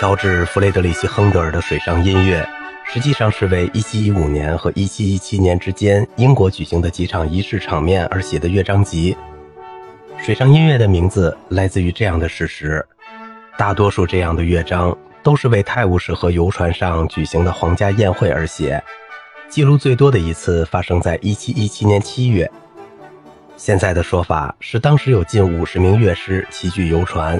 乔治·弗雷德里希·亨德尔的水上音乐，实际上是为1715年和1717年之间英国举行的几场仪式场面而写的乐章集。水上音乐的名字来自于这样的事实：大多数这样的乐章都是为泰晤士河游船上举行的皇家宴会而写。记录最多的一次发生在1717年7月。现在的说法是，当时有近五十名乐师齐聚游船。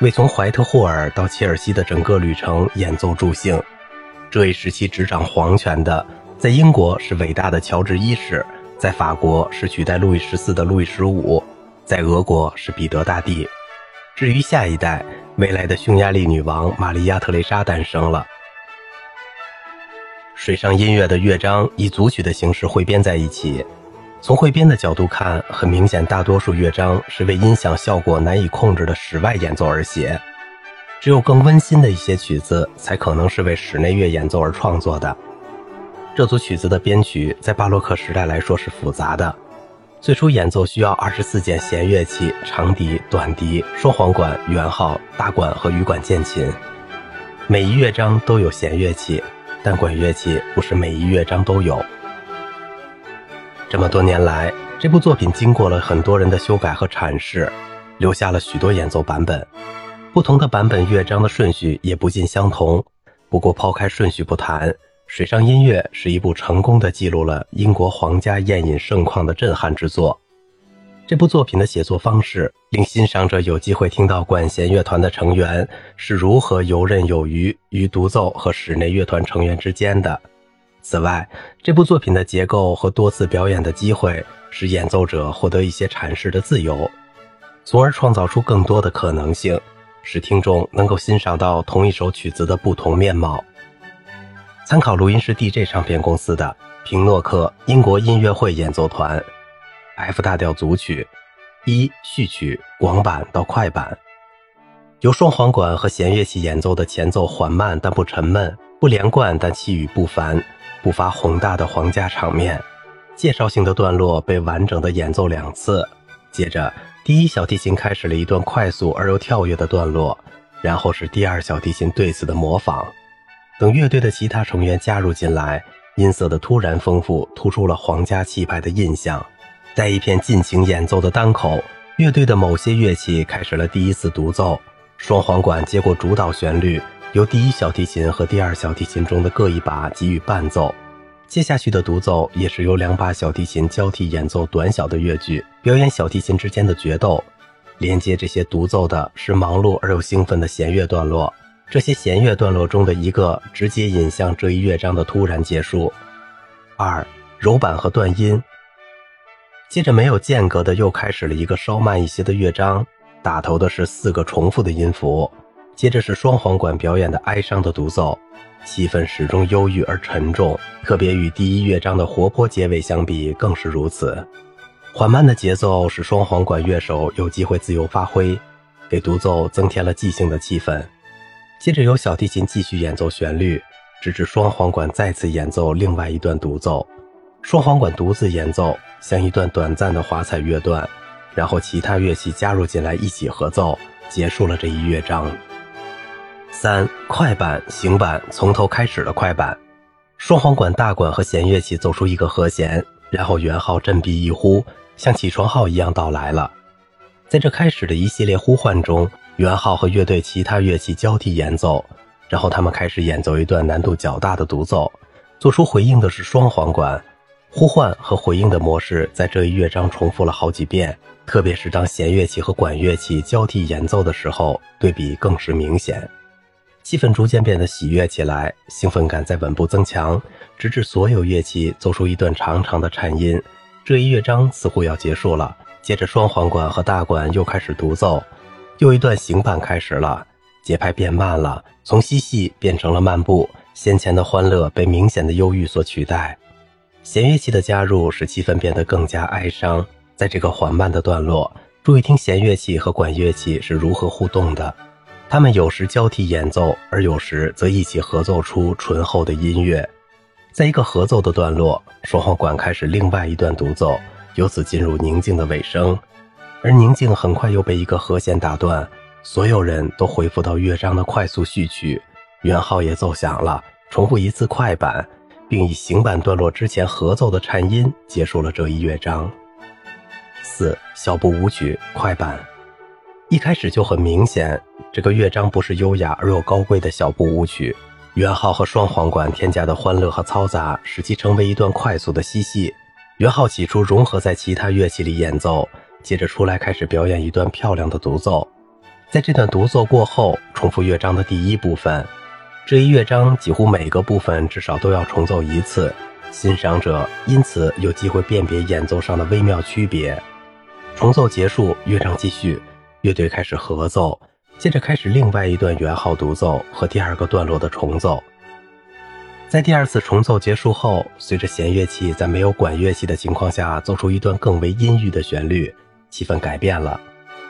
为从怀特霍尔到切尔西的整个旅程演奏助兴，这一时期执掌皇权的，在英国是伟大的乔治一世，在法国是取代路易十四的路易十五，在俄国是彼得大帝。至于下一代，未来的匈牙利女王玛利亚特蕾莎诞生了。水上音乐的乐章以组曲的形式汇编在一起。从汇编的角度看，很明显，大多数乐章是为音响效果难以控制的室外演奏而写，只有更温馨的一些曲子才可能是为室内乐演奏而创作的。这组曲子的编曲在巴洛克时代来说是复杂的，最初演奏需要二十四件弦乐器：长笛、短笛、双簧管、圆号、大管和羽管键琴。每一乐章都有弦乐器，但管乐器不是每一乐章都有。这么多年来，这部作品经过了很多人的修改和阐释，留下了许多演奏版本。不同的版本乐章的顺序也不尽相同。不过，抛开顺序不谈，《水上音乐》是一部成功的记录了英国皇家宴饮盛况的震撼之作。这部作品的写作方式，令欣赏者有机会听到管弦乐团的成员是如何游刃有余于独奏和室内乐团成员之间的。此外，这部作品的结构和多次表演的机会，使演奏者获得一些阐释的自由，从而创造出更多的可能性，使听众能够欣赏到同一首曲子的不同面貌。参考录音师 DJ 唱片公司的平诺克英国音乐会演奏团，F 大调组曲，一序曲广版到快版，由双簧管和弦乐器演奏的前奏缓慢但不沉闷，不连贯但气宇不凡。不乏宏大的皇家场面，介绍性的段落被完整的演奏两次。接着，第一小提琴开始了一段快速而又跳跃的段落，然后是第二小提琴对此的模仿。等乐队的其他成员加入进来，音色的突然丰富突出了皇家气派的印象。在一片尽情演奏的当口，乐队的某些乐器开始了第一次独奏，双簧管接过主导旋律。由第一小提琴和第二小提琴中的各一把给予伴奏，接下去的独奏也是由两把小提琴交替演奏短小的乐句，表演小提琴之间的决斗。连接这些独奏的是忙碌而又兴奋的弦乐段落，这些弦乐段落中的一个直接引向这一乐章的突然结束。二柔板和断音，接着没有间隔的又开始了一个稍慢一些的乐章，打头的是四个重复的音符。接着是双簧管表演的哀伤的独奏，气氛始终忧郁而沉重，特别与第一乐章的活泼结尾相比更是如此。缓慢的节奏使双簧管乐手有机会自由发挥，给独奏增添了即兴的气氛。接着由小提琴继续演奏旋律，直至双簧管再次演奏另外一段独奏。双簧管独自演奏像一段短暂的华彩乐段，然后其他乐器加入进来一起合奏，结束了这一乐章。三快板行板从头开始的快板，双簧管、大管和弦乐器奏出一个和弦，然后圆号振臂一呼，像起床号一样到来了。在这开始的一系列呼唤中，圆号和乐队其他乐器交替演奏，然后他们开始演奏一段难度较大的独奏。做出回应的是双簧管，呼唤和回应的模式在这一乐章重复了好几遍，特别是当弦乐器和管乐器交替演奏的时候，对比更是明显。气氛逐渐变得喜悦起来，兴奋感在稳步增强，直至所有乐器奏出一段长长的颤音。这一乐章似乎要结束了。接着，双簧管和大管又开始独奏，又一段行板开始了，节拍变慢了，从嬉戏变成了漫步。先前的欢乐被明显的忧郁所取代。弦乐器的加入使气氛变得更加哀伤。在这个缓慢的段落，注意听弦乐器和管乐器是如何互动的。他们有时交替演奏，而有时则一起合奏出醇厚的音乐。在一个合奏的段落，双簧管开始另外一段独奏，由此进入宁静的尾声。而宁静很快又被一个和弦打断，所有人都恢复到乐章的快速序曲，圆号也奏响了，重复一次快板，并以行板段落之前合奏的颤音结束了这一乐章。四小步舞曲快板，一开始就很明显，这个乐章不是优雅而又高贵的小步舞曲。圆号和双簧管添加的欢乐和嘈杂，使其成为一段快速的嬉戏。圆号起初融合在其他乐器里演奏，接着出来开始表演一段漂亮的独奏。在这段独奏过后，重复乐章的第一部分。这一乐章几乎每个部分至少都要重奏一次，欣赏者因此有机会辨别演奏上的微妙区别。重奏结束，乐章继续，乐队开始合奏，接着开始另外一段圆号独奏和第二个段落的重奏。在第二次重奏结束后，随着弦乐器在没有管乐器的情况下奏出一段更为阴郁的旋律，气氛改变了。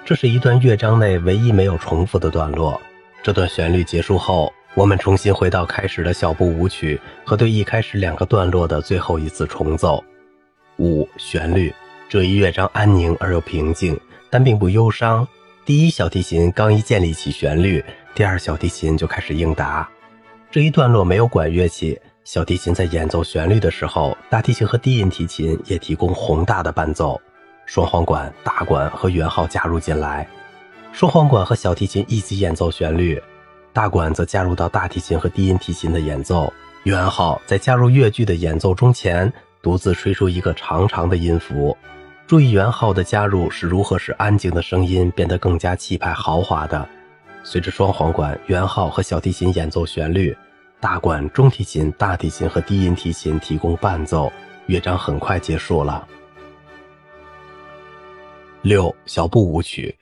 这是一段乐章内唯一没有重复的段落。这段旋律结束后，我们重新回到开始的小步舞曲和对一开始两个段落的最后一次重奏。五旋律这一乐章安宁而又平静，但并不忧伤。第一小提琴刚一建立起旋律，第二小提琴就开始应答。这一段落没有管乐器，小提琴在演奏旋律的时候，大提琴和低音提琴也提供宏大的伴奏。双簧管、大管和圆号加入进来，双簧管和小提琴一起演奏旋律，大管则加入到大提琴和低音提琴的演奏。圆号在加入乐句的演奏中前，独自吹出一个长长的音符。注意圆号的加入是如何使安静的声音变得更加气派豪华的。随着双簧管、圆号和小提琴演奏旋律，大管、中提琴、大提琴和低音提琴提供伴奏，乐章很快结束了。六小步舞曲，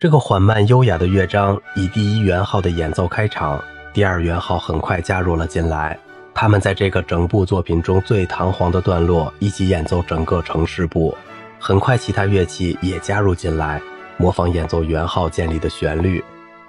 这个缓慢优雅的乐章以第一圆号的演奏开场，第二圆号很快加入了进来。他们在这个整部作品中最堂皇的段落一起演奏整个城市部。很快，其他乐器也加入进来，模仿演奏圆号建立的旋律。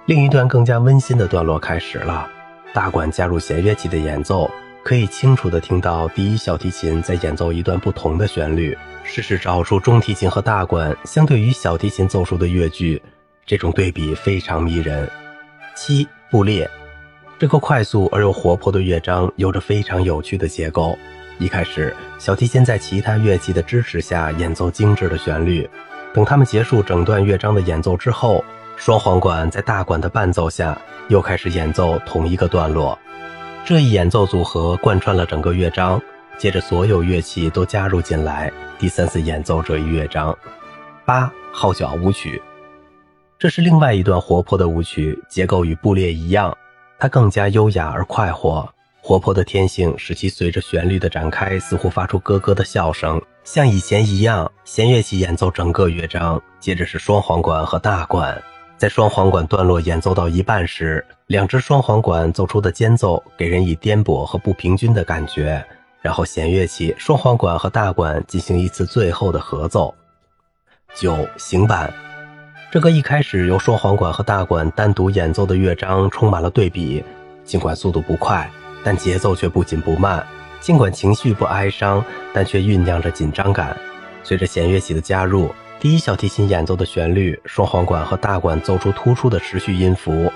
另一段更加温馨的段落开始了，大管加入弦乐器的演奏。可以清楚地听到第一小提琴在演奏一段不同的旋律。试试找出中提琴和大管相对于小提琴奏出的乐句，这种对比非常迷人。七布列，这个快速而又活泼的乐章有着非常有趣的结构。一开始，小提琴在其他乐器的支持下演奏精致的旋律。等他们结束整段乐章的演奏之后，双簧管在大管的伴奏下又开始演奏同一个段落。这一演奏组合贯穿了整个乐章，接着所有乐器都加入进来，第三次演奏这一乐章。八号角舞曲，这是另外一段活泼的舞曲，结构与布列一样，它更加优雅而快活。活泼的天性使其随着旋律的展开，似乎发出咯咯的笑声。像以前一样，弦乐器演奏整个乐章，接着是双簧管和大管。在双簧管段落演奏到一半时，两只双簧管奏出的间奏给人以颠簸和不平均的感觉。然后弦乐器双簧管和大管进行一次最后的合奏。九行板，这个一开始由双簧管和大管单独演奏的乐章充满了对比，尽管速度不快，但节奏却不紧不慢；尽管情绪不哀伤，但却酝酿着紧张感。随着弦乐器的加入。第一小提琴演奏的旋律，双簧管和大管奏出突出的持续音符，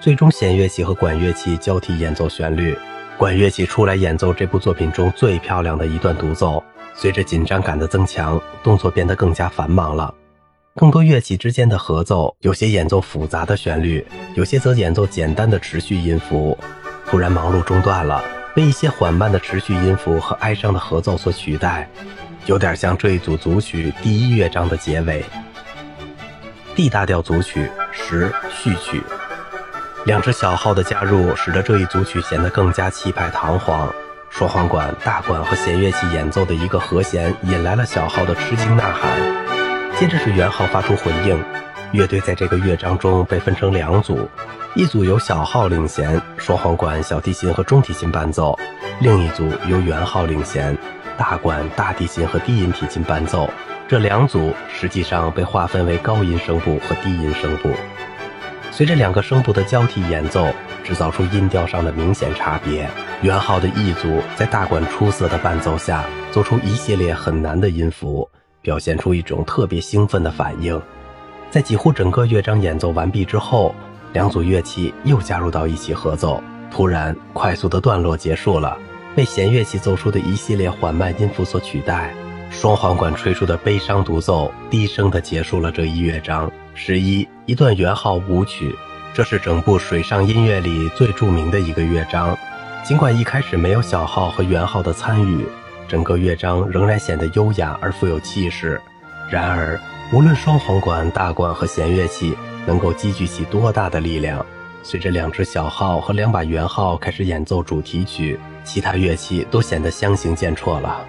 最终弦乐器和管乐器交替演奏旋律，管乐器出来演奏这部作品中最漂亮的一段独奏。随着紧张感的增强，动作变得更加繁忙了，更多乐器之间的合奏，有些演奏复杂的旋律，有些则演奏简单的持续音符。突然忙碌中断了，被一些缓慢的持续音符和哀伤的合奏所取代。有点像这一组组曲第一乐章的结尾。D 大调组曲十序曲，两只小号的加入使得这一组曲显得更加气派堂皇。双簧管、大管和弦乐器演奏的一个和弦引来了小号的吃惊呐喊，接着是圆号发出回应。乐队在这个乐章中被分成两组，一组由小号领衔，双簧管、小提琴和中提琴伴奏；另一组由圆号领衔。大管、大提琴和低音提琴伴奏，这两组实际上被划分为高音声部和低音声部。随着两个声部的交替演奏，制造出音调上的明显差别。圆号的一组在大管出色的伴奏下，做出一系列很难的音符，表现出一种特别兴奋的反应。在几乎整个乐章演奏完毕之后，两组乐器又加入到一起合奏。突然，快速的段落结束了，被弦乐器奏出的一系列缓慢音符所取代。双簧管吹出的悲伤独奏，低声的结束了这一乐章。十一，一段圆号舞曲，这是整部水上音乐里最著名的一个乐章。尽管一开始没有小号和圆号的参与，整个乐章仍然显得优雅而富有气势。然而，无论双簧管、大管和弦乐器能够积聚起多大的力量，随着两只小号和两把圆号开始演奏主题曲，其他乐器都显得相形见绌了。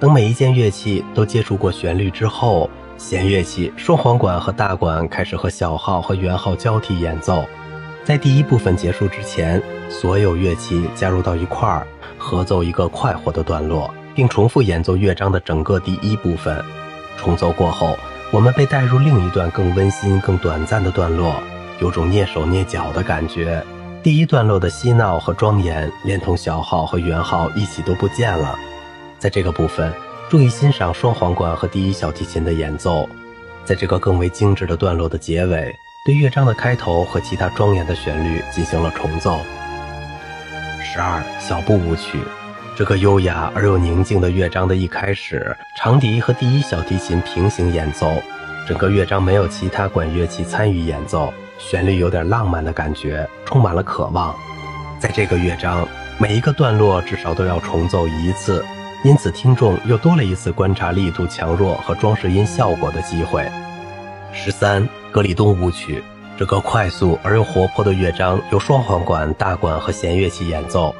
等每一件乐器都接触过旋律之后，弦乐器、双簧管和大管开始和小号和圆号交替演奏。在第一部分结束之前，所有乐器加入到一块儿，合奏一个快活的段落，并重复演奏乐章的整个第一部分。重奏过后，我们被带入另一段更温馨、更短暂的段落，有种蹑手蹑脚的感觉。第一段落的嬉闹和庄严，连同小号和圆号一起都不见了。在这个部分，注意欣赏双簧管和第一小提琴的演奏。在这个更为精致的段落的结尾。对乐章的开头和其他庄严的旋律进行了重奏。十二小步舞曲，这个优雅而又宁静的乐章的一开始，长笛和第一小提琴平行演奏，整个乐章没有其他管乐器参与演奏，旋律有点浪漫的感觉，充满了渴望。在这个乐章，每一个段落至少都要重奏一次，因此听众又多了一次观察力度强弱和装饰音效果的机会。十三。格里东舞曲，这个快速而又活泼的乐章由双簧管、大管和弦乐器演奏，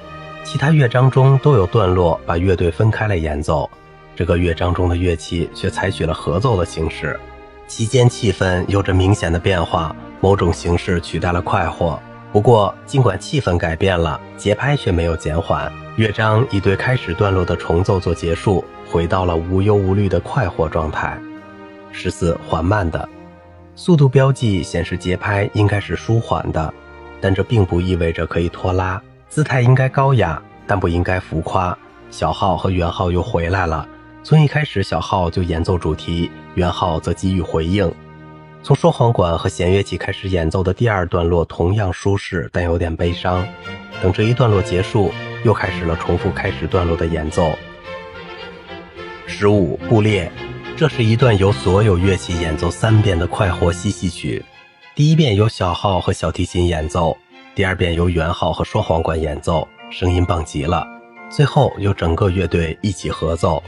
其他乐章中都有段落把乐队分开来演奏，这个乐章中的乐器却采取了合奏的形式，期间气氛有着明显的变化，某种形式取代了快活。不过，尽管气氛改变了，节拍却没有减缓，乐章以对开始段落的重奏做结束，回到了无忧无虑的快活状态。十四，缓慢的。速度标记显示节拍应该是舒缓的，但这并不意味着可以拖拉。姿态应该高雅，但不应该浮夸。小号和圆号又回来了，从一开始小号就演奏主题，圆号则给予回应。从双簧管和弦乐器开始演奏的第二段落同样舒适，但有点悲伤。等这一段落结束，又开始了重复开始段落的演奏。十五步列。这是一段由所有乐器演奏三遍的快活嬉戏曲，第一遍由小号和小提琴演奏，第二遍由圆号和双簧管演奏，声音棒极了。最后由整个乐队一起合奏。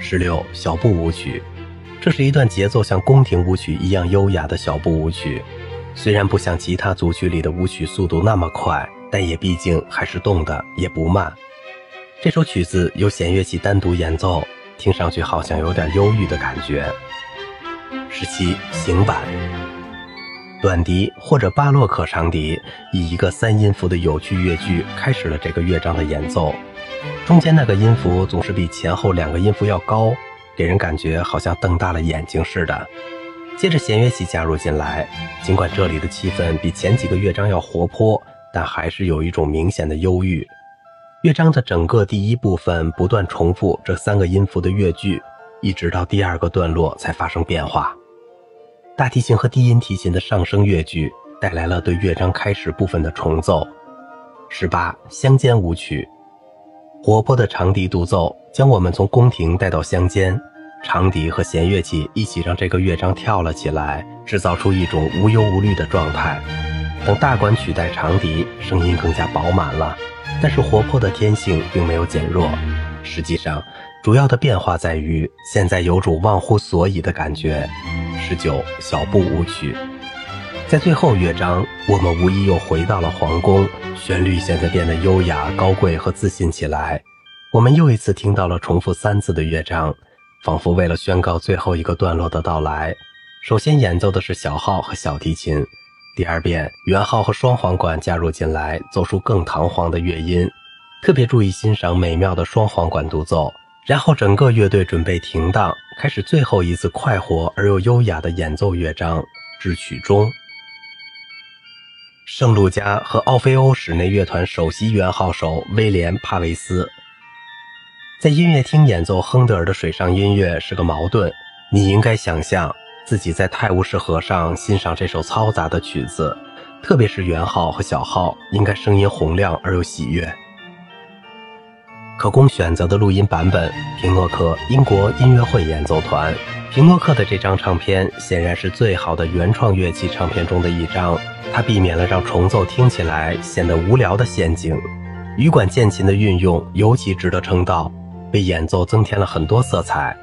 十六小步舞曲，这是一段节奏像宫廷舞曲一样优雅的小步舞曲，虽然不像其他组曲里的舞曲速度那么快，但也毕竟还是动的，也不慢。这首曲子由弦乐器单独演奏。听上去好像有点忧郁的感觉。十七行板，短笛或者巴洛克长笛以一个三音符的有趣乐句开始了这个乐章的演奏，中间那个音符总是比前后两个音符要高，给人感觉好像瞪大了眼睛似的。接着弦乐器加入进来，尽管这里的气氛比前几个乐章要活泼，但还是有一种明显的忧郁。乐章的整个第一部分不断重复这三个音符的乐句，一直到第二个段落才发生变化。大提琴和低音提琴的上升乐句带来了对乐章开始部分的重奏。十八乡间舞曲，活泼的长笛独奏将我们从宫廷带到乡间，长笛和弦乐器一起让这个乐章跳了起来，制造出一种无忧无虑的状态。等大管取代长笛，声音更加饱满了。但是活泼的天性并没有减弱，实际上，主要的变化在于现在有种忘乎所以的感觉。十九小步舞曲，在最后乐章，我们无疑又回到了皇宫，旋律现在变得优雅、高贵和自信起来。我们又一次听到了重复三次的乐章，仿佛为了宣告最后一个段落的到来。首先演奏的是小号和小提琴。第二遍，圆号和双簧管加入进来，奏出更堂皇的乐音。特别注意欣赏美妙的双簧管独奏。然后整个乐队准备停当，开始最后一次快活而又优雅的演奏乐章，至曲终。圣路加和奥菲欧室内乐团首席圆号手威廉·帕维斯在音乐厅演奏亨德尔的水上音乐是个矛盾。你应该想象。自己在泰晤士河上欣赏这首嘈杂的曲子，特别是圆号和小号，应该声音洪亮而又喜悦。可供选择的录音版本：平诺克英国音乐会演奏团。平诺克的这张唱片显然是最好的原创乐器唱片中的一张，它避免了让重奏听起来显得无聊的陷阱。羽管键琴的运用尤其值得称道，为演奏增添了很多色彩。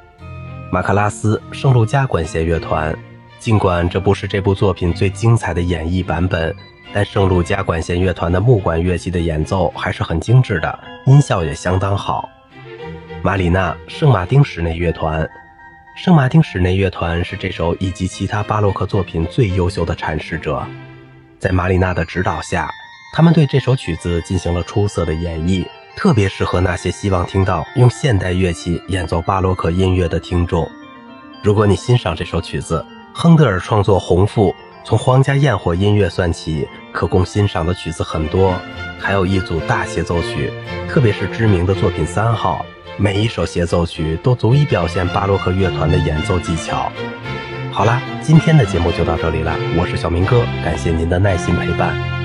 马克拉斯圣路加管弦乐团，尽管这不是这部作品最精彩的演绎版本，但圣路加管弦乐团的木管乐器的演奏还是很精致的，音效也相当好。马里纳圣马丁室内乐团，圣马丁室内乐团是这首以及其他巴洛克作品最优秀的阐释者，在马里纳的指导下。他们对这首曲子进行了出色的演绎，特别适合那些希望听到用现代乐器演奏巴洛克音乐的听众。如果你欣赏这首曲子，亨德尔创作《红腹》，从皇家焰火音乐算起，可供欣赏的曲子很多，还有一组大协奏曲，特别是知名的作品三号，每一首协奏曲都足以表现巴洛克乐团的演奏技巧。好啦，今天的节目就到这里了，我是小明哥，感谢您的耐心陪伴。